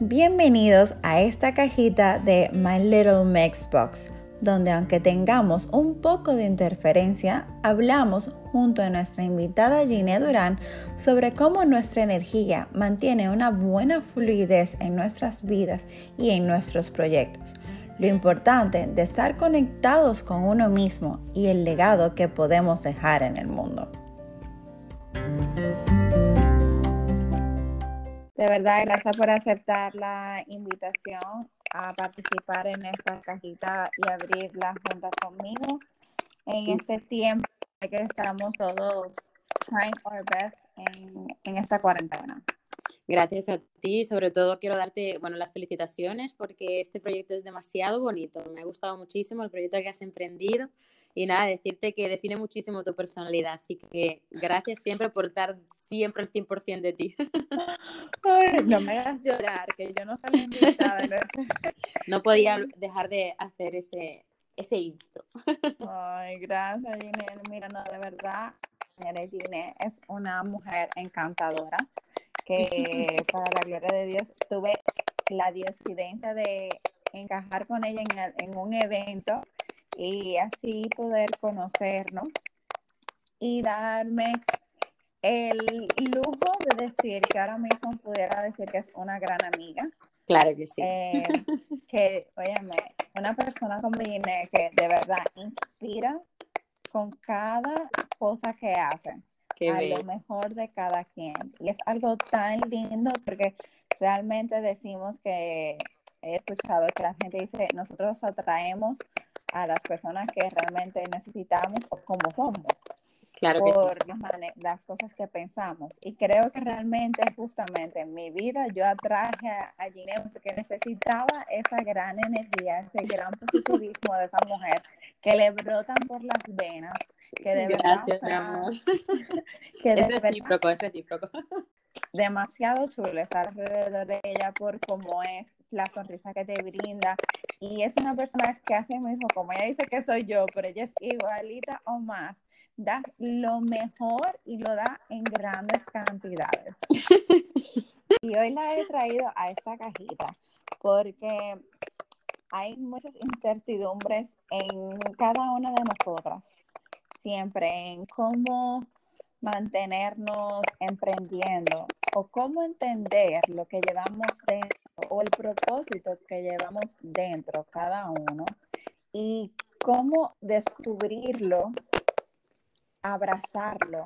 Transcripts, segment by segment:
Bienvenidos a esta cajita de My Little Mix Box, donde aunque tengamos un poco de interferencia, hablamos junto a nuestra invitada Gine Durán sobre cómo nuestra energía mantiene una buena fluidez en nuestras vidas y en nuestros proyectos. Lo importante de estar conectados con uno mismo y el legado que podemos dejar en el mundo. De verdad, gracias por aceptar la invitación a participar en esta cajita y abrirla junto conmigo. En este tiempo que estamos todos trying our best en, en esta cuarentena. Gracias a ti, sobre todo quiero darte, bueno, las felicitaciones porque este proyecto es demasiado bonito, me ha gustado muchísimo el proyecto que has emprendido y nada, decirte que define muchísimo tu personalidad, así que gracias siempre por dar siempre el 100% de ti. no me hagas llorar, que yo no soy invitada. ¿no? no podía dejar de hacer ese, ese intro. Ay, gracias, Gine. Mira, no, de verdad, Gine es una mujer encantadora que para la gloria de Dios tuve la diosidencia de encajar con ella en, en, un evento y así poder conocernos y darme el lujo de decir que ahora mismo pudiera decir que es una gran amiga. Claro que sí. Eh, que, óyeme, una persona como Gine que de verdad inspira con cada cosa que hace a lo mejor de cada quien. Y es algo tan lindo porque realmente decimos que he escuchado que la gente dice, nosotros atraemos a las personas que realmente necesitamos como somos. Claro por las, cosas que pensamos. Y creo que realmente, justamente en mi vida, yo atraje a, a porque necesitaba esa gran energía, ese gran positivismo de esa mujer que le brotan por las venas que de Gracias, mi amor. es recíproco, es recíproco. Demasiado chulo estar alrededor de ella por cómo es, la sonrisa que te brinda. Y es una persona que hace mismo, como ella dice que soy yo, pero ella es igualita o más. Da lo mejor y lo da en grandes cantidades. y hoy la he traído a esta cajita porque hay muchas incertidumbres en cada una de nosotras siempre en cómo mantenernos emprendiendo o cómo entender lo que llevamos dentro o el propósito que llevamos dentro cada uno y cómo descubrirlo, abrazarlo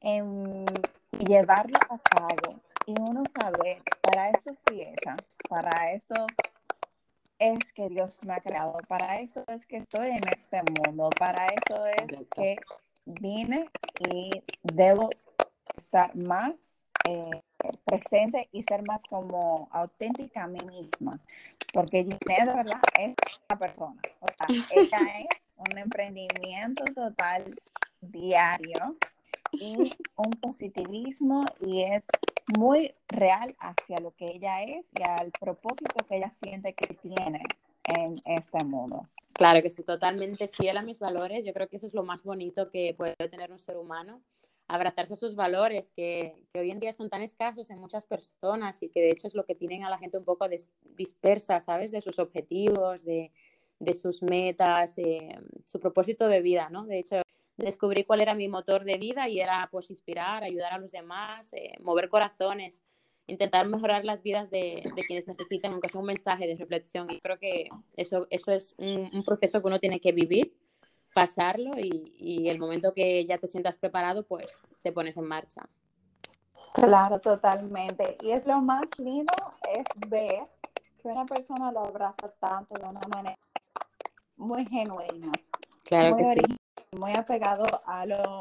y llevarlo a cabo y uno sabe, para eso estoy hecha, para esto es que Dios me ha creado, para eso es que estoy en este mundo, para eso es que vine y debo estar más eh, presente y ser más como auténtica a mí misma, porque de verdad es una persona, o sea, ella es un emprendimiento total diario y un positivismo y es muy real hacia lo que ella es y al propósito que ella siente que tiene en este mundo. Claro que sí, totalmente fiel a mis valores. Yo creo que eso es lo más bonito que puede tener un ser humano, abrazarse a sus valores que, que hoy en día son tan escasos en muchas personas y que de hecho es lo que tienen a la gente un poco dispersa, ¿sabes? De sus objetivos, de, de sus metas, de su propósito de vida, ¿no? De hecho, descubrí cuál era mi motor de vida y era pues inspirar, ayudar a los demás, eh, mover corazones, intentar mejorar las vidas de, quienes necesitan, aunque sea un mensaje de reflexión. Y creo que eso, eso es un, proceso que uno tiene que vivir, pasarlo y, y, el momento que ya te sientas preparado, pues te pones en marcha. Claro, totalmente. Y es lo más lindo es ver que una persona lo abraza tanto de una manera muy genuina. Claro que sí muy apegado a lo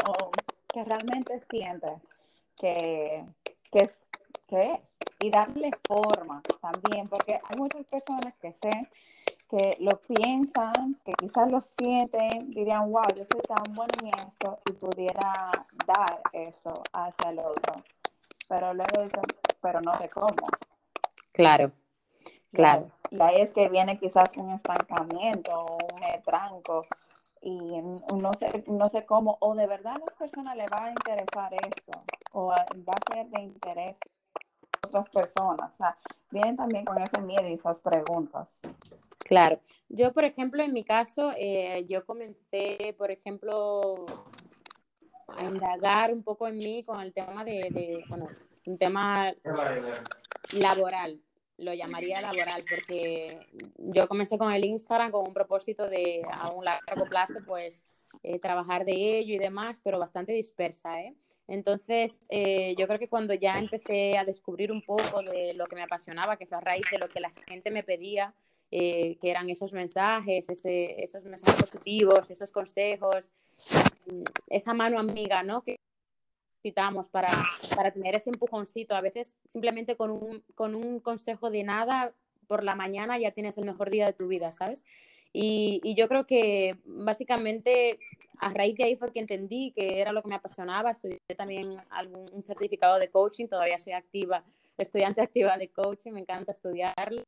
que realmente siente que, que, es, que es y darle forma también, porque hay muchas personas que sé que lo piensan, que quizás lo sienten, dirían, wow, yo soy tan bueno en esto y pudiera dar esto hacia el otro. Pero luego dicen, pero no sé cómo. Claro, claro. Y ahí es que viene quizás un estancamiento, un tranco, y no sé, no sé cómo, o de verdad a las personas les va a interesar esto, o va a ser de interés otras personas. O sea, vienen también con ese miedo y esas preguntas. Claro. Yo, por ejemplo, en mi caso, eh, yo comencé, por ejemplo, a indagar un poco en mí con el tema de, bueno, un tema laboral, lo llamaría laboral, porque yo comencé con el Instagram con un propósito de a un largo plazo, pues eh, trabajar de ello y demás, pero bastante dispersa, ¿eh? Entonces, yo creo que cuando ya empecé a descubrir un poco de lo que me apasionaba, que es a raíz de lo que la gente me pedía, que eran esos mensajes, esos mensajes positivos, esos consejos, mm, esa mano amiga, ¿no? Que necesitamos para, para tener ese empujoncito. A veces simplemente con un, con un consejo de nada por la mañana ya tienes el mejor día de tu vida, ¿sabes? Y, y, yo creo que básicamente a raíz de ahí fue que entendí que era lo que me apasionaba. Estudié también algún un certificado de coaching, todavía soy activa, estudiante activa de coaching, me encanta estudiarlo.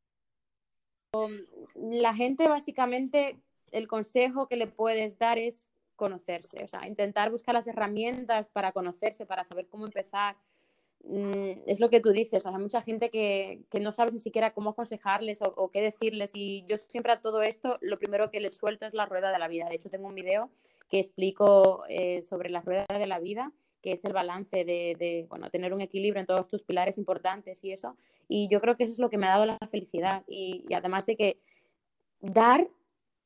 La gente básicamente, el consejo que le puedes dar es conocerse, o sea, intentar buscar las herramientas para conocerse, para saber cómo empezar. Mm, es lo que tú dices, hay mucha gente que, que, no sabe ni siquiera cómo aconsejarles o, qué decirles y yo siempre a todo esto lo primero que les suelto es la rueda de la vida. De hecho, tengo un video que explico eh, sobre la rueda de la vida que es el balance de, bueno, tener un equilibrio en todos tus pilares importantes y eso. Y yo creo que eso es lo que me ha dado la felicidad. Y, y además de que dar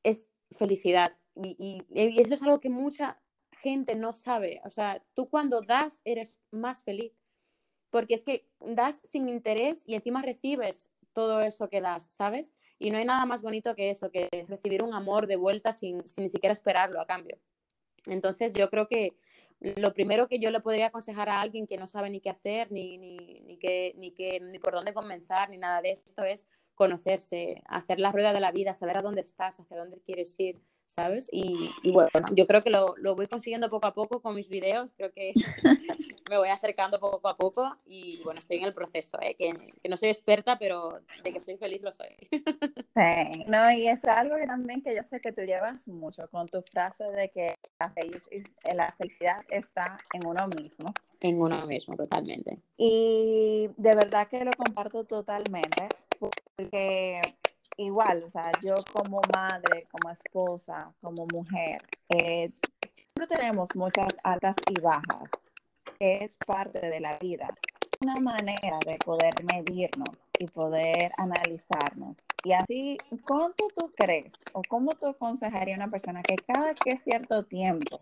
es felicidad. Y, y, eso es algo que mucha gente no sabe. O sea, tú cuando das eres más feliz, porque es que das sin interés y encima recibes todo eso que das, ¿sabes? Y no hay nada más bonito que eso, que recibir un amor de vuelta sin, sin ni siquiera esperarlo a cambio. Entonces, yo creo que lo primero que yo le podría aconsejar a alguien que no sabe ni qué hacer, ni, ni, ni, qué, ni, qué, ni por dónde comenzar, ni nada de esto, es conocerse, hacer la rueda de la vida, saber a dónde estás, hacia dónde quieres ir, ¿sabes? Y, bueno, yo creo que lo, lo, voy consiguiendo poco a poco con mis videos, creo que me voy acercando poco a poco y bueno, estoy en el proceso, ¿eh? que, que, no soy experta, pero de que soy feliz lo soy. Sí, no, y es algo que también que yo sé que tú llevas mucho con tu frase de que la, feliz, la felicidad está en uno mismo. En uno mismo, totalmente. Y de verdad que lo comparto totalmente, porque igual, o sea, yo como madre, como esposa, como mujer, eh, siempre tenemos muchas altas y bajas, es parte de la vida. Una manera de poder medirnos y poder analizarnos. Y así, ¿cuánto tú crees o cómo tú aconsejarías a una persona que cada que cierto tiempo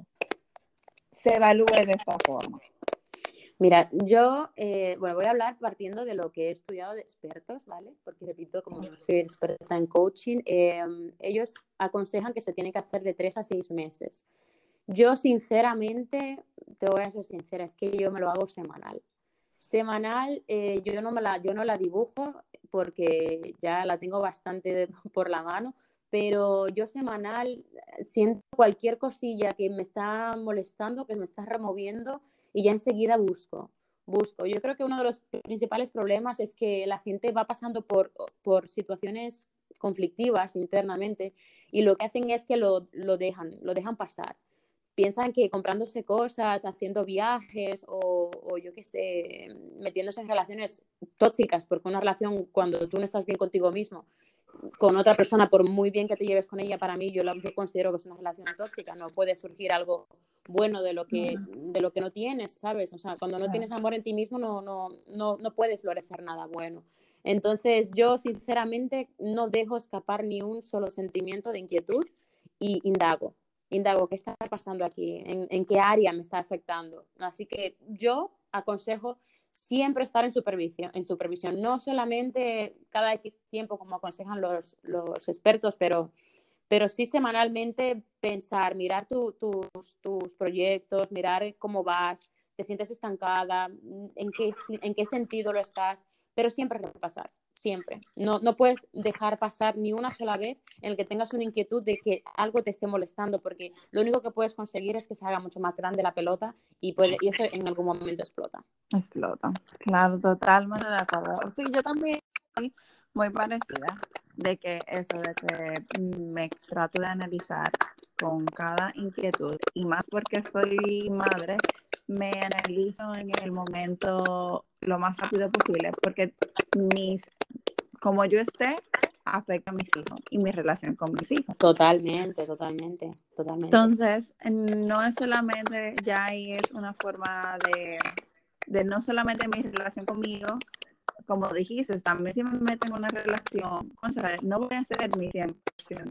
se evalúe de esta forma? Mira, yo, eh, bueno, voy a hablar partiendo de lo que he estudiado de expertos, ¿vale? Porque repito, como soy experta en coaching, em, ellos aconsejan que se tiene que hacer de tres a seis meses. Yo, sinceramente, te voy a ser sincera, es que yo me lo hago semanal. Semanal, eh, yo, no me la, yo no la dibujo porque ya la tengo bastante por la mano, pero yo semanal siento cualquier cosilla que me está molestando, que me está removiendo y ya enseguida busco, busco. Yo creo que uno de los principales problemas es que la gente va pasando por, por situaciones conflictivas internamente y lo que hacen es que lo, lo dejan, lo dejan pasar. Piensan que comprándose cosas, haciendo viajes o, o yo qué sé, metiéndose en relaciones tóxicas, porque una relación cuando tú no estás bien contigo mismo con otra persona, por muy bien que te lleves con ella, para mí yo, yo considero que es una relación tóxica, no puede surgir algo bueno de lo que, de lo que no tienes, ¿sabes? O sea, cuando no tienes amor en ti mismo no, no, no, no puede florecer nada bueno. Entonces yo sinceramente no dejo escapar ni un solo sentimiento de inquietud y indago, indago qué está pasando aquí, en, en qué área me está afectando. Así que yo aconsejo siempre estar en supervisión, en supervisión, no solamente cada X tiempo como aconsejan los, los expertos, pero, pero sí semanalmente pensar, mirar tus, tus proyectos, mirar cómo vas, te sientes estancada, en qué, en qué sentido lo estás, pero siempre repasar, siempre. No, no puedes dejar pasar ni una sola vez en el que tengas una inquietud de que algo te esté molestando, porque lo único que puedes conseguir es que se haga mucho más grande la pelota y, puede, y eso en algún momento explota. Explota, claro, totalmente de acuerdo. Sí, yo también muy parecida, de que eso, de que me trato de analizar con cada inquietud, y más porque soy madre, me analizo en el momento lo más rápido posible, porque mis, como yo esté, afecta a mis hijos y mi relación con mis hijos. Totalmente, totalmente, totalmente. Entonces, no es solamente, ya ahí es una forma de, de no solamente mi relación conmigo, como dijiste, también si me meto en una relación, no voy a ser mi 100%.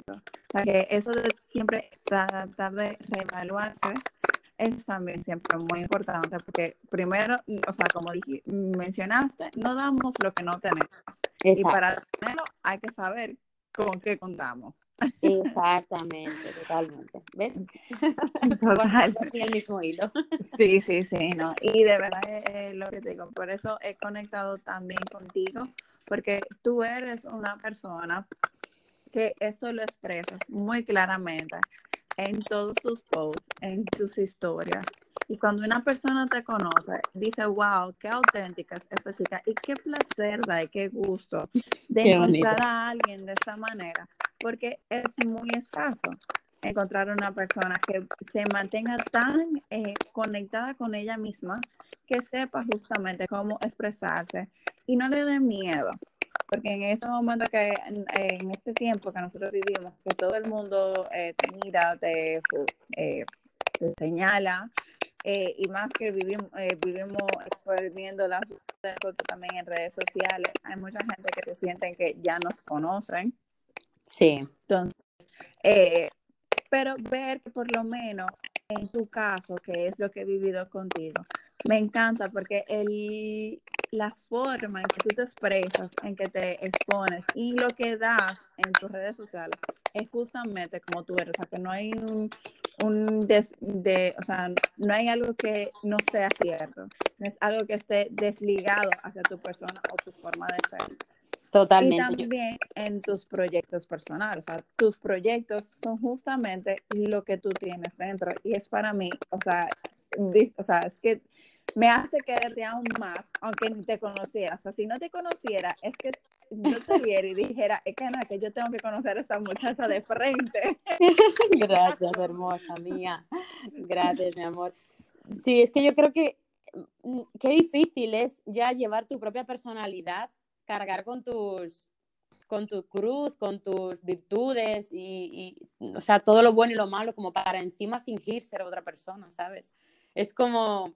O sea, que eso de siempre tratar de reevaluarse es también siempre muy importante porque primero, o sea, como dije, mencionaste, no damos lo que no tenemos. Y para tenerlo hay que saber con qué contamos. Exactamente, totalmente. ¿Ves? Total. el mismo hilo. Sí, sí, sí, no. Y de verdad es lo que te digo, por eso he conectado también contigo, porque tú eres una persona que esto lo expresas muy claramente en todos tus posts, en tus historias. Y cuando una persona te conoce, dice, wow, qué auténtica es esta chica y qué placer da y qué gusto de encontrar a alguien de esta manera, porque es muy escaso encontrar una persona que se mantenga tan eh, conectada con ella misma que sepa justamente cómo expresarse y no le dé miedo porque en ese momento que, en, este tiempo que nosotros vivimos, que todo el mundo eh, te mira, te, eh, señala, eh, y más que vivimos, vivimos exponiendo las nosotros también en redes sociales, hay mucha gente que se sienten que ya nos conocen. Sí. Entonces, pero ver que por lo menos en tu caso, que es lo que he vivido contigo, me encanta porque el, la forma en que tú te expresas, en que te expones y lo que das en tus redes sociales es justamente como tú eres, o sea, que no hay un, un de, o sea, no hay algo que no sea cierto, no es algo que esté desligado hacia tu persona o tu forma de ser. Totalmente. Y también en tus proyectos personales. O sea, tus proyectos son justamente lo que tú tienes dentro. Y es para mí, o sea, o sea es que me hace quererte aún más, aunque ni te conociera. O sea, si no te conociera, es que yo te viera y dijera, es que, no, que yo tengo que conocer a esta muchacha de frente. Gracias, hermosa mía. Gracias, mi amor. Sí, es que yo creo que mm, qué difícil es ya llevar tu propia personalidad, cargar con tus con tu cruz, con tus virtudes y, y, o sea, todo lo bueno y lo malo como para encima fingir ser otra persona, ¿sabes? Es como,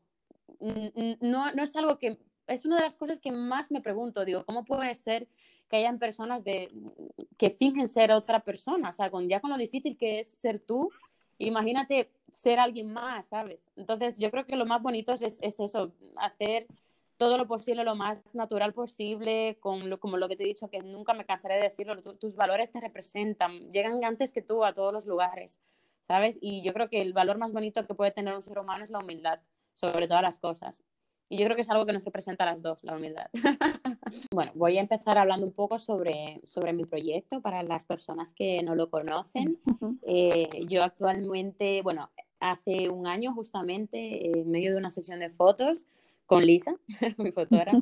no, no es algo que es una de las cosas que más me pregunto, digo, ¿cómo puede ser que hayan personas de, que fingen ser otra persona? O sea, con, ya con lo difícil que es ser tú, imagínate ser alguien más, ¿sabes? Entonces, yo creo que lo más bonito es, es eso, hacer todo lo posible, lo más natural posible, con lo, como lo que te he dicho, que nunca me cansaré de decirlo, tus valores te representan, llegan antes que tú a todos los lugares, ¿sabes? Y yo creo que el valor más bonito que puede tener un ser humano es la humildad sobre todas las cosas. Y yo creo que es algo que nos representa a las dos, la humildad. bueno, voy a empezar hablando un poco sobre, sobre mi proyecto para las personas que no lo conocen. Eh, yo actualmente, bueno, hace un año justamente, en medio de una sesión de fotos con Lisa, mi fotógrafa,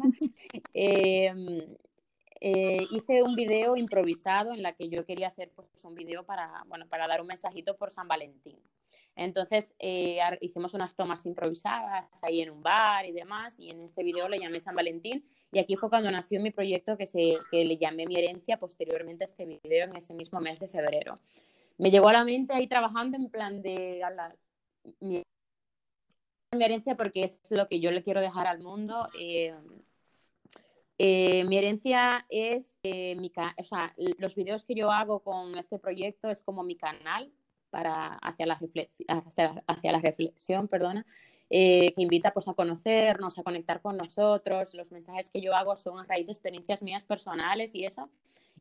em, eh, hice un video improvisado en la que yo quería hacer pues, un video para, bueno, para dar un mensajito por San Valentín. Entonces eh, hicimos unas tomas improvisadas ahí en un bar y demás, y en este video le llamé San Valentín, y aquí fue cuando nació mi proyecto que, se, que le llamé Mi Herencia posteriormente a este video en ese mismo mes de febrero. Me llegó a la mente ahí trabajando en plan de mi, herencia porque es lo que yo le quiero dejar al mundo. Eh, eh, mi herencia es mi, o sea, los videos que yo hago con este proyecto es como mi canal para, hacia, la hacia, hacia reflexión, perdona, eh, que invita pues, a conocernos, a conectar con nosotros. Los mensajes que yo hago son a raíz de experiencias mías personales y eso.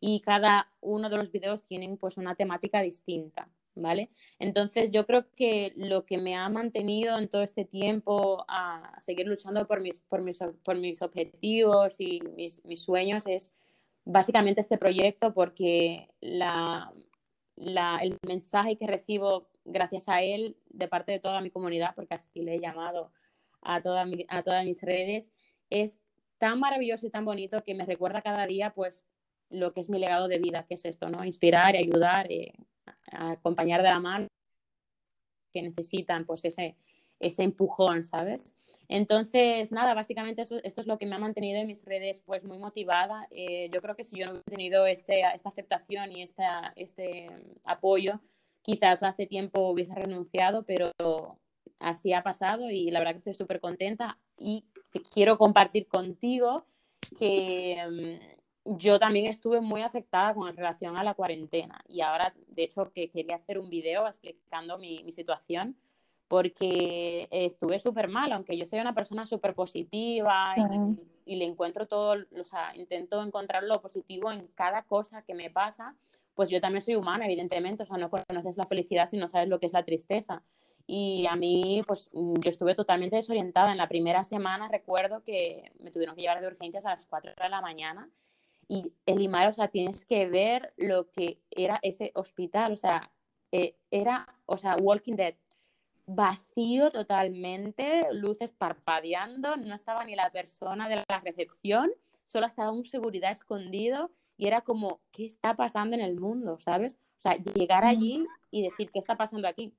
Y cada uno de los videos tienen pues una temática distinta, ¿vale? Entonces yo creo que lo que me ha mantenido en todo este tiempo a seguir luchando por mis, por mis, por mis objetivos y mis, mis sueños es básicamente este proyecto porque la, el mensaje que recibo gracias a él de parte de toda mi comunidad, porque así le he llamado a, a todas mis redes, es tan maravilloso y tan bonito que me recuerda cada día pues lo que es mi legado de vida, que es esto, ¿no? Inspirar ayudar, eh, acompañar de la mano que necesitan pues ese, ese empujón, ¿sabes? Entonces, nada, básicamente esto es lo que me ha mantenido en mis redes pues muy motivada. Eh, yo creo que si yo no hubiera tenido este, esta aceptación y esta, este apoyo, quizás hace tiempo hubiese renunciado, pero así ha pasado y la verdad que estoy súper contenta y quiero compartir contigo que mm, yo también estuve muy afectada con relación a la cuarentena y ahora, de hecho, que quería hacer un video explicando mi, mi situación porque estuve súper mal, aunque yo soy una persona súper positiva y, le encuentro todo, o sea, intento encontrar lo positivo en cada cosa que me pasa, pues yo también soy humana, evidentemente, o sea, no conoces la felicidad si no sabes lo que es la tristeza. Y a mí, pues yo estuve totalmente desorientada. En la primera semana recuerdo que me tuvieron que llevar de urgencias a las 4 de la mañana. Y Elimar, o sea, tienes que ver lo que era ese hospital, o sea, eh, era, o sea, Walking Dead, vacío totalmente, luces parpadeando, no estaba ni la persona de la recepción, solo estaba un seguridad escondido y era como, ¿qué está pasando en el mundo? ¿Sabes? O sea, llegar allí y decir, ¿qué está pasando aquí?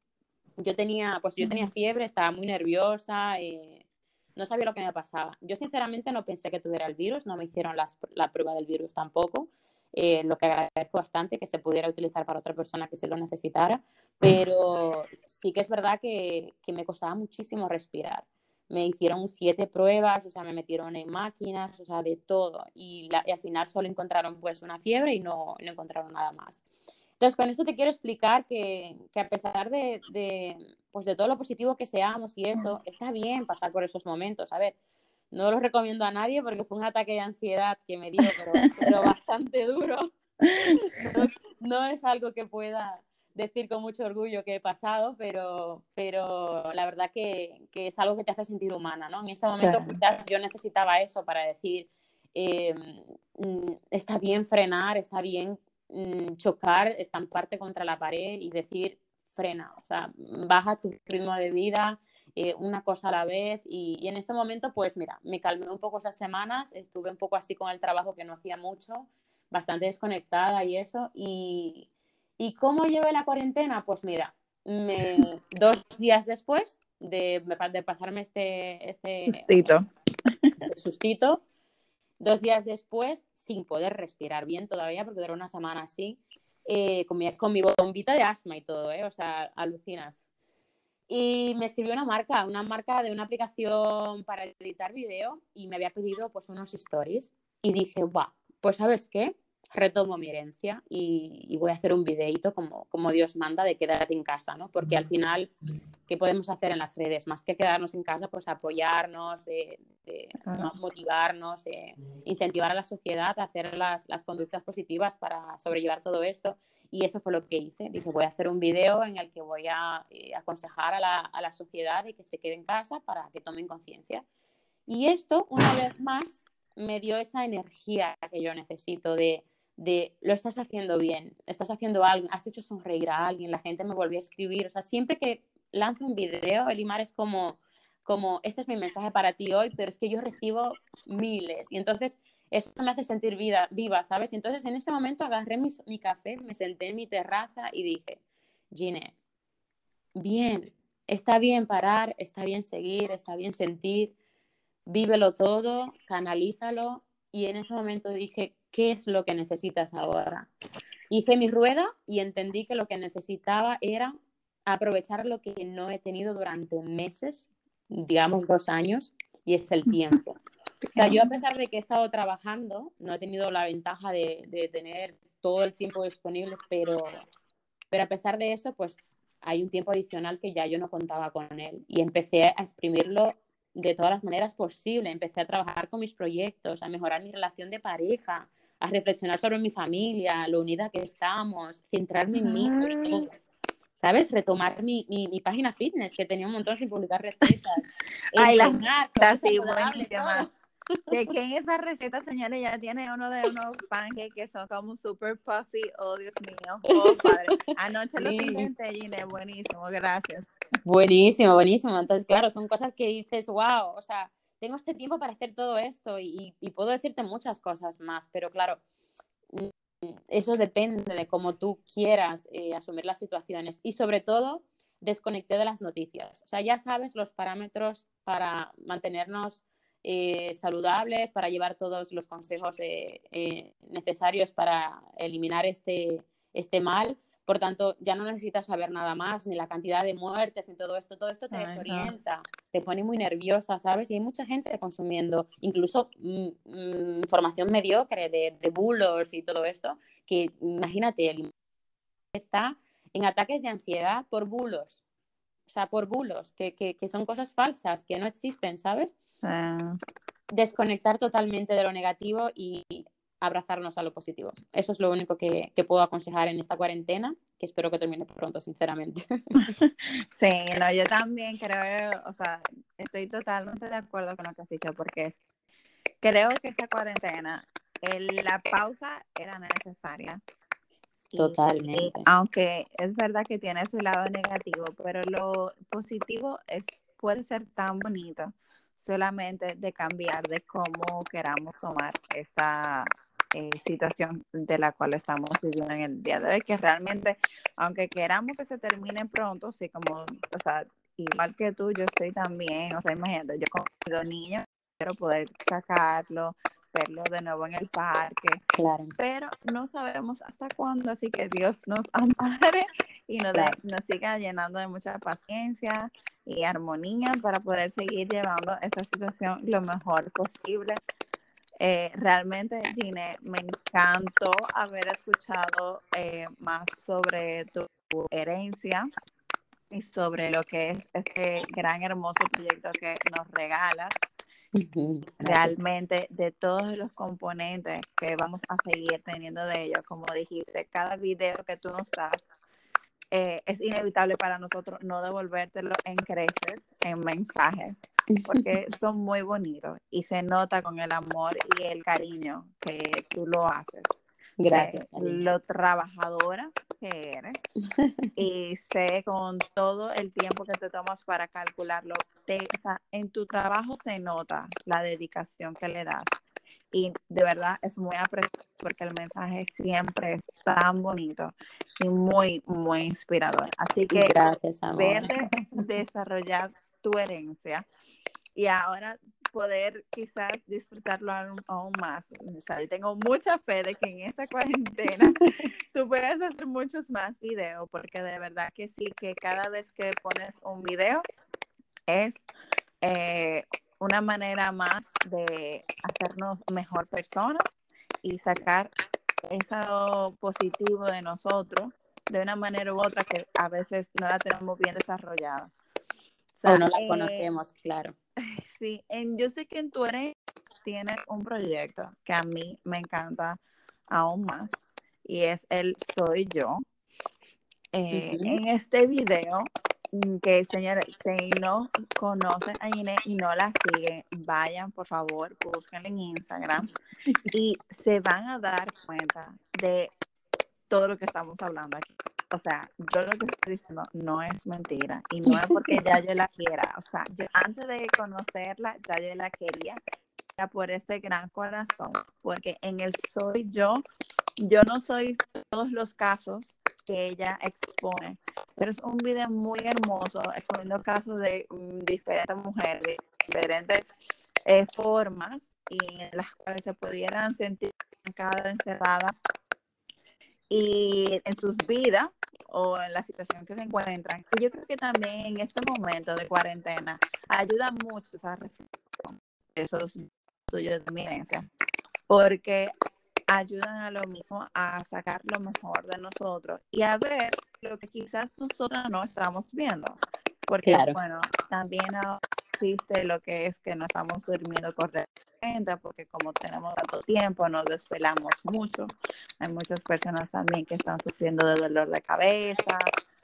Yo tenía, pues yo tenía fiebre, estaba muy nerviosa, eh, no sabía lo que me pasaba. Yo sinceramente no pensé que tuviera el virus, no me hicieron la prueba del virus tampoco. Eh, lo que agradezco bastante que se pudiera utilizar para otra persona que se lo necesitara, pero sí que es verdad que, que me costaba muchísimo respirar. Me hicieron siete pruebas, o sea, me metieron en máquinas, o sea, de todo, y, al final solo encontraron pues una fiebre y no, no, encontraron nada más. Entonces, con esto te quiero explicar que, que a pesar de, de, pues de todo lo positivo que seamos y eso, está bien pasar por esos momentos. A ver, no lo recomiendo a nadie porque fue un ataque de ansiedad que me dio, pero, pero bastante duro. No, es algo que pueda decir con mucho orgullo que he pasado, pero, pero la verdad que, que es algo que te hace sentir humana, ¿no? En ese momento yo necesitaba eso para decir, eh, mm, está bien frenar, está bien mm, chocar, estamparte contra la pared y decir, frena, o sea, baja tu ritmo de vida, eh, una cosa a la vez y, en ese momento, pues mira, me calmé un poco esas semanas, estuve un poco así con el trabajo que no hacía mucho, bastante desconectada y eso. ¿Y, ¿y cómo llevé la cuarentena? Pues mira, me, dos días después de, de pasarme este, este sustito. este sustito, dos días después, sin poder respirar bien todavía, porque duró una semana así, eh, con, mi, con, bombita de asma y todo, ¿eh? o sea, alucinas. Y me escribió una marca, una marca de una aplicación para editar vídeo y me había pedido pues unos stories y dije, va, pues sabes qué, retomo mi herencia y, voy a hacer un videito como, como Dios manda de quedarte en casa, ¿no? Porque al final, ¿qué podemos hacer en las redes? Más que quedarnos en casa, pues apoyarnos, de, motivarnos, incentivar a la sociedad a hacer las, las, conductas positivas para sobrellevar todo esto. Y eso fue lo que hice. Dije, voy a hacer un video en el que voy a eh, aconsejar a la, a la sociedad de que se quede en casa para que tomen conciencia. Y esto, una vez más, me dio esa energía que yo necesito de de lo estás haciendo bien, estás haciendo algo, has hecho sonreír a alguien, la gente me volvió a escribir, o sea, siempre que lanzo un video, Elimar es como, como, este es mi mensaje para ti hoy, pero es que yo recibo miles y entonces eso me hace sentir vida, viva, ¿sabes? Y entonces en ese momento agarré mi, mi café, me senté en mi terraza y dije, Gine, bien, está bien parar, está bien seguir, está bien sentir, vívelo todo, canalízalo y en ese momento dije, ¿qué es lo que necesitas ahora? Hice mi rueda y entendí que lo que necesitaba era aprovechar lo que no he tenido durante meses, digamos dos años, y es el tiempo. O sea, yo a pesar de que he estado trabajando, no he tenido la ventaja de, tener todo el tiempo disponible, pero, pero a pesar de eso, pues hay un tiempo adicional que ya yo no contaba con él y empecé a exprimirlo de todas las maneras posibles. Empecé a trabajar con mis proyectos, a mejorar mi relación de pareja, a reflexionar sobre mi familia, lo unida que estamos, centrarme en mí, ¿sabes? Retomar mi, mi, mi, página fitness, que tenía un montón sin publicar recetas. Ay, la receta, sí, buenísima. en esa receta, señores, ya tiene uno de unos pancakes que son como super puffy. Oh, Dios mío. Oh, padre. Anoche lo intenté, Gine. Buenísimo, gracias. Buenísimo, buenísimo. Entonces, claro, son cosas que dices, wow, o sea, tengo este tiempo para hacer todo esto y, puedo decirte muchas cosas más, pero claro, mm, eso depende de cómo tú quieras eh, asumir las situaciones y sobre todo desconecté de las noticias. O sea, ya sabes los parámetros para mantenernos eh, saludables, para llevar todos los consejos eh, necesarios para eliminar este, este mal. Por tanto, ya no necesitas saber nada más, ni la cantidad de muertes, ni todo esto. Todo esto te desorienta, te pone muy nerviosa, ¿sabes? Y hay mucha gente consumiendo incluso mm, mm, información mediocre de, de bulos y todo esto, que imagínate, el está en ataques de ansiedad por bulos. O sea, por bulos, que, que, son cosas falsas, que no existen, ¿sabes? Ah. Desconectar totalmente de lo negativo y abrazarnos a lo positivo. Eso es lo único que, que, puedo aconsejar en esta cuarentena, que espero que termine pronto, sinceramente. Sí, no, yo también creo, o sea, estoy totalmente de acuerdo con lo que has dicho, porque creo que esta cuarentena, la pausa era necesaria. Totalmente. aunque es verdad que tiene su lado negativo, pero lo positivo es, puede ser tan bonito solamente de cambiar de cómo queramos tomar esta eh, situación de la cual estamos viviendo en el día de hoy, que realmente, aunque queramos que se termine pronto, sí, como, o sea, igual que tú, yo estoy también, o sea, imagínate, yo con los niños quiero poder sacarlo, verlo de nuevo en el parque. Claro. Pero no sabemos hasta cuándo, así que Dios nos ampare y nos, nos siga llenando de mucha paciencia y armonía para poder seguir llevando esta situación lo mejor posible. Eh, realmente, Gine, me encantó haber escuchado eh, más sobre tu herencia y sobre lo que es este gran, hermoso proyecto que nos regalas. Realmente de todos los componentes que vamos a seguir teniendo de ellos, como dijiste, cada video que tú nos das eh, es inevitable para nosotros no devolvértelo en creces, en mensajes, porque son muy bonitos y se nota con el amor y el cariño que tú lo haces. Gracias. lo trabajadora que eres y sé con todo el tiempo que te tomas para calcularlo, en tu trabajo se nota la dedicación que le das y de verdad es muy apreciado porque el mensaje siempre es tan bonito y muy, muy inspirador. Así que Gracias, verte desarrollar tu herencia y ahora poder quizás disfrutarlo aún, más. O tengo mucha fe de que en esa cuarentena tú puedes hacer muchos más videos, porque de verdad que sí, que cada vez que pones un video es eh, una manera más de hacernos mejor personas y sacar eso positivo de nosotros de una manera u otra que a veces no la tenemos bien desarrollada. O, no la eh, conocemos, claro. Sí, en, yo sé que en tu eres tienes un proyecto que a mí me encanta aún más y es el Soy Yo. Eh, en este video que señores, si no conocen a Inés y no la siguen, vayan por favor, búsquenla en Instagram y se van a dar cuenta de todo lo que estamos hablando aquí. O sea, yo lo que estoy diciendo no es mentira y no es porque ya yo la quiera. O sea, yo antes de conocerla, ya yo la quería por este gran corazón, porque en el soy yo, yo no soy todos los casos que ella expone. Pero es un video muy hermoso, exponiendo casos de mm, diferentes mujeres, diferentes eh, formas y en las cuales se pudieran sentir cada encerrada y en sus vidas o en la situación que se encuentran. Yo creo que también en este momento de cuarentena ayuda mucho esa reflexión, esos tuyos de evidencia, porque ayudan a lo mismo, a sacar lo mejor de nosotros y a ver lo que quizás nosotros no estamos viendo. Porque, bueno, también existe lo que es que no estamos durmiendo correctamente, porque como tenemos tanto tiempo, nos desvelamos mucho. Hay muchas personas también que están sufriendo de dolor de cabeza,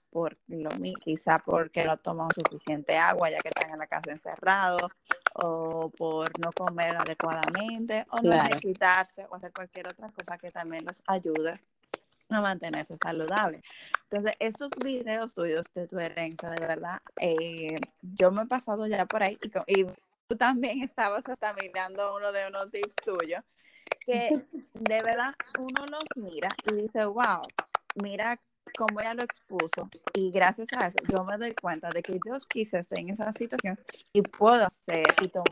por lo, quizá porque no toman suficiente agua ya que están en la casa encerrados, o por no comer adecuadamente, o no necesitarse, o hacer cualquier otra cosa que también los ayude a mantenerse saludable. Entonces, estos videos tuyos de tu herencia, de verdad, eh, yo me he pasado ya por ahí y, y tú también estabas hasta mirando uno de unos tips tuyos, que de verdad uno los mira y dice, wow, mira como ella lo expuso, y gracias a eso, yo me doy cuenta de que yo quise estar en esa situación y puedo hacer y tomar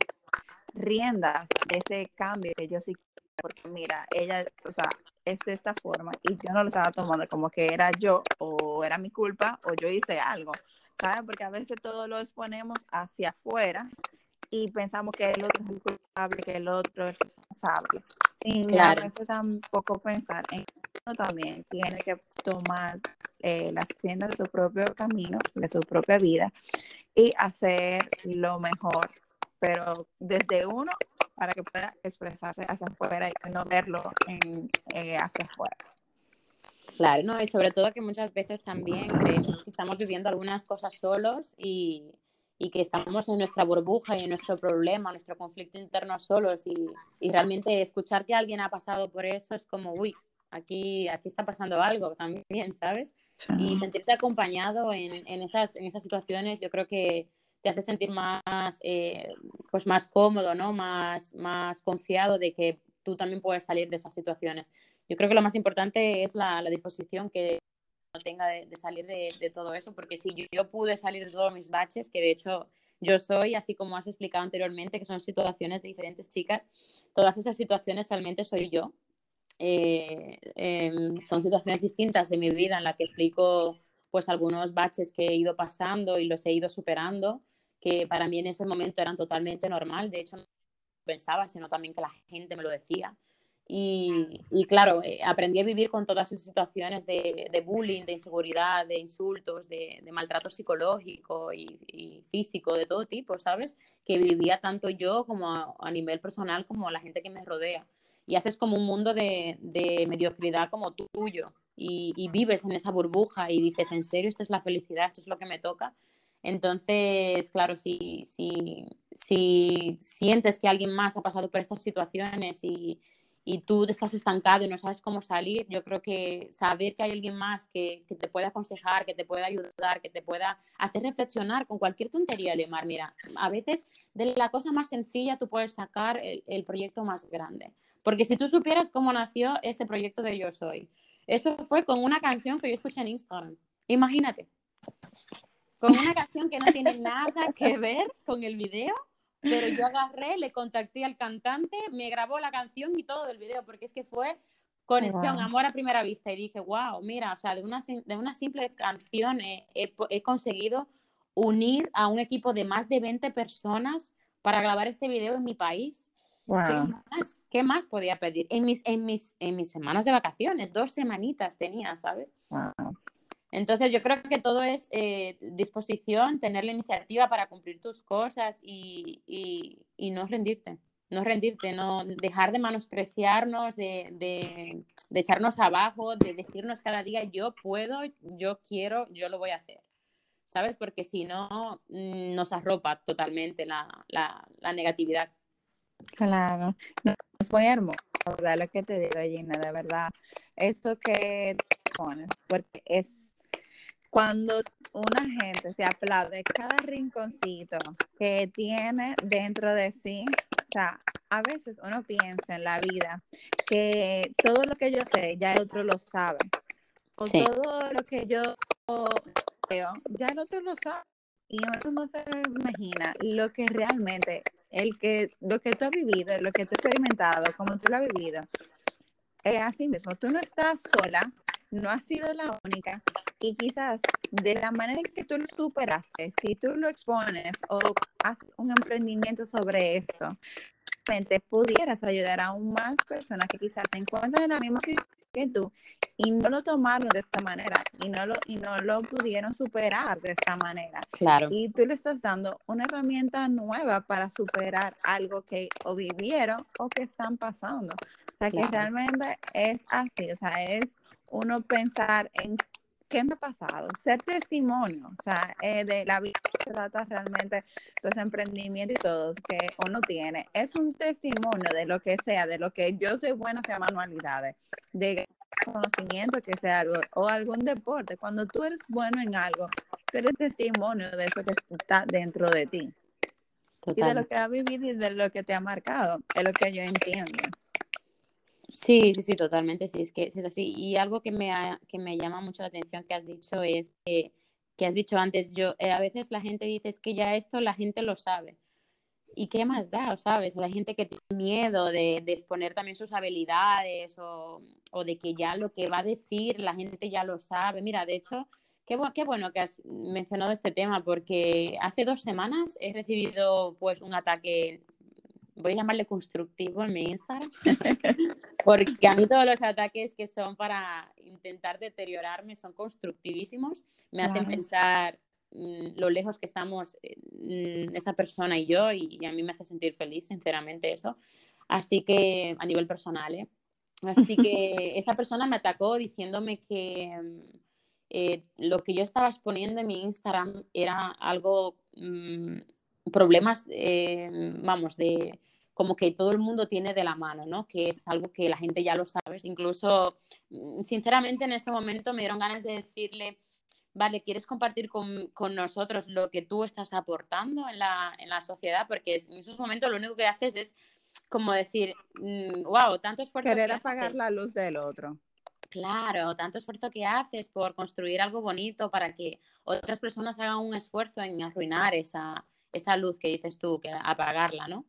rienda de ese cambio que yo sí porque mira, ella, o sea, es de esta forma y yo no lo estaba tomando como que era yo o era mi culpa o yo hice algo, ¿sabes? Porque a veces todo lo exponemos hacia afuera y pensamos que el otro es el culpable, que el otro es responsable. Y a veces tampoco pensar en también tiene que tomar eh, la hacienda de su propio camino, de su propia vida y hacer lo mejor, pero desde uno para que pueda expresarse hacia afuera y no verlo en, eh, hacia afuera. Claro, no, y sobre todo que muchas veces también creemos que estamos viviendo algunas cosas solos y, y que estamos en nuestra burbuja y en nuestro problema, nuestro conflicto interno solos y, y, realmente escuchar que alguien ha pasado por eso es como, uy, aquí, aquí está pasando algo también, ¿sabes? Y sentirte acompañado en, en, esas, en esas situaciones yo creo que te hace sentir más, eh, pues más cómodo, ¿no? Más, más confiado de que tú también puedes salir de esas situaciones. Yo creo que lo más importante es la, la disposición que tenga de, salir de, todo eso, porque si yo, pude salir de todos mis baches, que de hecho yo soy, así como has explicado anteriormente, que son situaciones de diferentes chicas, todas esas situaciones realmente soy yo. Eh, em, son situaciones distintas de mi vida en la que explico pues algunos baches que he ido pasando y los he ido superando, que para mí en ese momento eran totalmente normal, de hecho no pensaba, sino también que la gente me lo decía. Y, y, claro, eh, aprendí a vivir con todas esas situaciones de, de bullying, de inseguridad, de insultos, de, de maltrato psicológico y, y, físico, de todo tipo, ¿sabes? Que vivía tanto yo como a, a, nivel personal como la gente que me rodea. Y haces como un mundo de, de mediocridad como tuyo y, y, vives en esa burbuja y dices, ¿en serio esto es la felicidad? ¿Esto es lo que me toca? Entonces, claro, si, si, si sientes que alguien más ha pasado por estas situaciones y, y tú estás estancado y no sabes cómo salir, yo creo que saber que hay alguien más que, que, te pueda aconsejar, que te pueda ayudar, que te pueda hacer reflexionar con cualquier tontería, Lemar. Mira, a veces de la cosa más sencilla tú puedes sacar el, el, proyecto más grande. Porque si tú supieras cómo nació ese proyecto de Yo Soy, eso fue con una canción que yo escuché en Instagram. Imagínate, con una canción que no tiene nada que ver con el video pero yo agarré, le contacté al cantante, me grabó la canción y todo del video, porque es que fue conexión, wow. amor a primera vista. Y dije, wow, mira, o sea, de una, de una simple canción he, he, he, conseguido unir a un equipo de más de 20 personas para grabar este video en mi país. Wow. ¿Qué, más? ¿Qué más podía pedir? En mis, en, mis, en mis semanas de vacaciones, dos semanitas tenía, ¿sabes? Wow. Entonces yo creo que todo es eh, disposición, tener la iniciativa para cumplir tus cosas y, y, y, no rendirte, no rendirte, no dejar de menospreciarnos, de, de, de, echarnos abajo, de decirnos cada día yo puedo, yo quiero, yo lo voy a hacer. ¿Sabes? Porque si no, mm, nos arropa totalmente la, la, la negatividad. Claro, no, es muy hermoso, ¿verdad? Lo que te digo, Gina, de verdad. Eso que pones, porque es cuando una gente se aplaude cada rinconcito que tiene dentro de sí, o sea, a veces uno piensa en la vida que todo lo que yo sé, ya el otro lo sabe. O sí. todo lo que yo veo, ya el otro lo sabe. Y uno no se imagina lo que realmente, el que, lo que tú has vivido, lo que tú has experimentado, como tú lo has vivido, es así mismo. Tú no estás sola, no has sido la única y quizás de la manera en que tú lo superaste, si tú lo expones o haces un emprendimiento sobre esto, pudieras ayudar a aún más personas que quizás se encuentran en la misma situación que tú y no lo tomaron de esta manera y no lo, y no lo pudieron superar de esta manera. Claro. Y tú le estás dando una herramienta nueva para superar algo que o vivieron o que están pasando. O sea, claro. que realmente es así, o sea, es uno pensar en qué me ha pasado, ser testimonio, o sea, eh, de la vida se trata realmente los emprendimientos y todo que uno tiene, es un testimonio de lo que sea, de lo que yo soy bueno sea manualidades, de conocimiento que sea algo, o algún deporte, cuando tú eres bueno en algo, tú eres testimonio de eso que está dentro de ti. Total. Y de lo que has vivido y de lo que te ha marcado, es lo que yo entiendo. Sí, sí, sí, totalmente, sí, es que es así. Y algo que me, que me llama mucho la atención que has dicho es que, que has dicho antes, yo, eh, a veces la gente dice es que ya esto la gente lo sabe. ¿Y qué más da, sabes? La gente que tiene miedo de, de exponer también sus habilidades o, o, de que ya lo que va a decir la gente ya lo sabe. Mira, de hecho, qué, qué bueno que has mencionado este tema porque hace dos semanas he recibido pues un ataque voy a llamarle constructivo en mi Instagram, porque a mí todos los ataques que son para intentar deteriorarme son constructivísimos, me hacen pensar lo lejos que estamos mm, esa persona y yo, y, a mí me hace sentir feliz, sinceramente, eso. Así que, a nivel personal, ¿eh? Así que esa persona me atacó diciéndome que mm, eh, lo que yo estaba exponiendo en mi Instagram era algo problemas, eh, vamos, de como que todo el mundo tiene de la mano, ¿no? Que es algo que la gente ya lo sabe. Incluso, mm, sinceramente, en ese momento me dieron ganas de decirle, vale, ¿quieres compartir con, con nosotros lo que tú estás aportando en la, en la sociedad? Porque en esos momentos lo único que haces es como decir, wow, mm, tanto esfuerzo. Querer apagar la luz del otro. Claro, tanto esfuerzo que haces por construir algo bonito para que otras personas hagan un esfuerzo en arruinar esa, esa luz que dices tú, que apagarla, ¿no?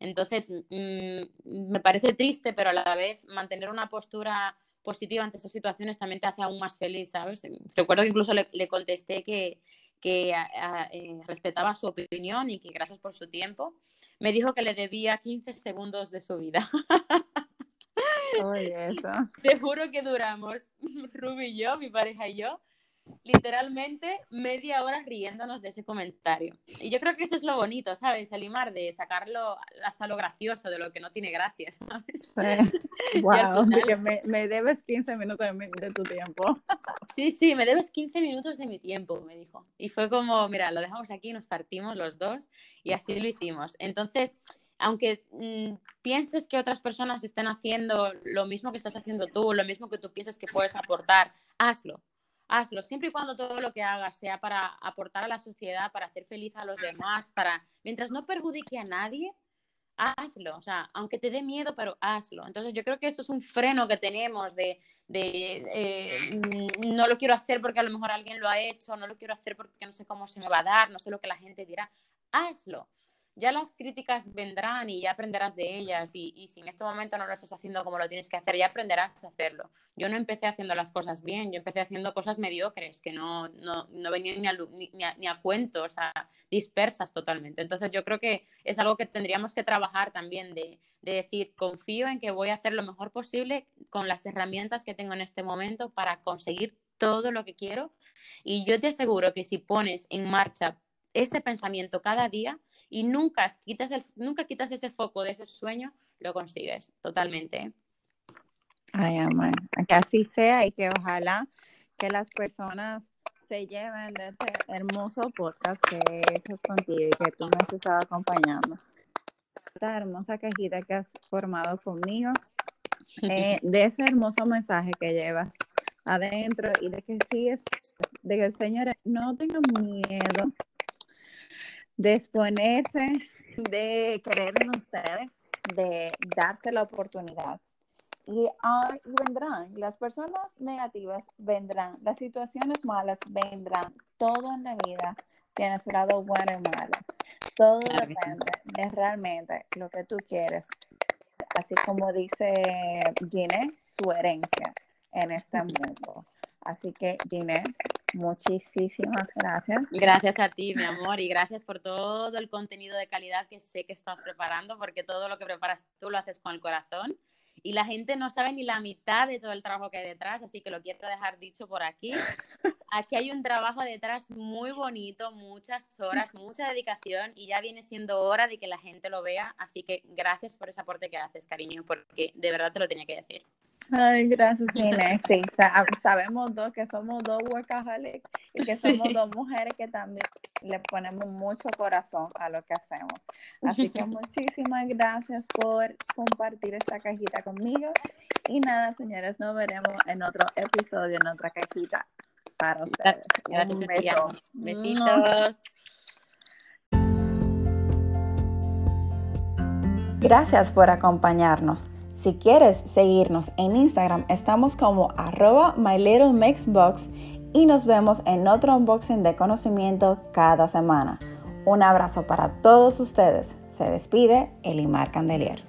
Entonces, mm, me parece triste, pero a la vez mantener una postura positiva ante esas situaciones también te hace aún más feliz, ¿sabes? Recuerdo que incluso le, contesté que, que eh, respetaba su opinión y que gracias por su tiempo. Me dijo que le debía 15 segundos de su vida. Oye, eso. Te juro que duramos, Ruby y yo, mi pareja y yo, literalmente media hora riéndonos de ese comentario. Y yo creo que eso es lo bonito, ¿sabes? Alimar de sacarlo hasta lo gracioso de lo que no tiene gracia, ¿sabes? wow, me, debes 15 minutos de, tu tiempo. sí, sí, me debes 15 minutos de mi tiempo, me dijo. Y fue como, mira, lo dejamos aquí, nos partimos los dos y así lo hicimos. Entonces, aunque mm, pienses que otras personas estén haciendo lo mismo que estás haciendo tú, lo mismo que tú piensas que puedes aportar, hazlo hazlo, siempre y cuando todo lo que hagas sea para aportar a la sociedad, para hacer feliz a los demás, para mientras no perjudique a nadie, hazlo, o sea, aunque te dé miedo, pero hazlo. Entonces yo creo que eso es un freno que tenemos de, de eh, no lo quiero hacer porque a lo mejor alguien lo ha hecho, no lo quiero hacer porque no sé cómo se me va a dar, no sé lo que la gente dirá, hazlo ya las críticas vendrán y ya aprenderás de ellas y, si en este momento no lo estás haciendo como lo tienes que hacer, ya aprenderás a hacerlo. Yo no empecé haciendo las cosas bien, yo empecé haciendo cosas mediocres que no, no, no venían ni a, ni, a, cuentos, dispersas totalmente. Entonces yo creo que es algo que tendríamos que trabajar también de, de decir, confío en que voy a hacer lo mejor posible con las herramientas que tengo en este momento para conseguir todo lo que quiero y yo te aseguro que si pones en marcha ese pensamiento cada día y nunca quitas, el, nunca quitas ese foco de ese sueño, lo consigues totalmente. Ay, amor, que así sea y que ojalá que las personas se lleven de este hermoso podcast que he hecho contigo y que tú me has estado acompañando. Esta hermosa cajita que has formado conmigo, eh, de ese hermoso mensaje que llevas adentro y de que sí es, de que señores no tengan miedo de exponerse, de creer en ustedes, de darse la oportunidad. Y, vendrán, las personas negativas vendrán, las situaciones malas vendrán, todo en la vida tiene su lado bueno y malo. Todo depende de realmente lo que tú quieres. Así como dice Gine, su herencia en este mundo. Así que, Gine, muchísimas gracias. Gracias a ti, mi amor, y gracias por todo el contenido de calidad que sé que estás preparando, porque todo lo que preparas tú lo haces con el corazón. Y la gente no sabe ni la mitad de todo el trabajo que hay detrás, así que lo quiero dejar dicho por aquí. Aquí hay un trabajo detrás muy bonito, muchas horas, mucha dedicación y ya viene siendo hora de que la gente lo vea. Así que gracias por ese aporte que haces, cariño, porque de verdad te lo tenía que decir. Ay, gracias, Inés. Sí, sabemos dos que somos dos workaholics y que somos dos mujeres que también le ponemos mucho corazón a lo que hacemos. Así que muchísimas gracias por compartir esta cajita conmigo. Y nada, señores, nos veremos en otro episodio, en otra cajita para ustedes. Gracias, Un beso. Besitos. Gracias por acompañarnos. Si quieres seguirnos en Instagram, estamos como arroba My Little Box y nos vemos en otro unboxing de conocimiento cada semana. Un abrazo para todos ustedes. Se despide Elimar Candelier.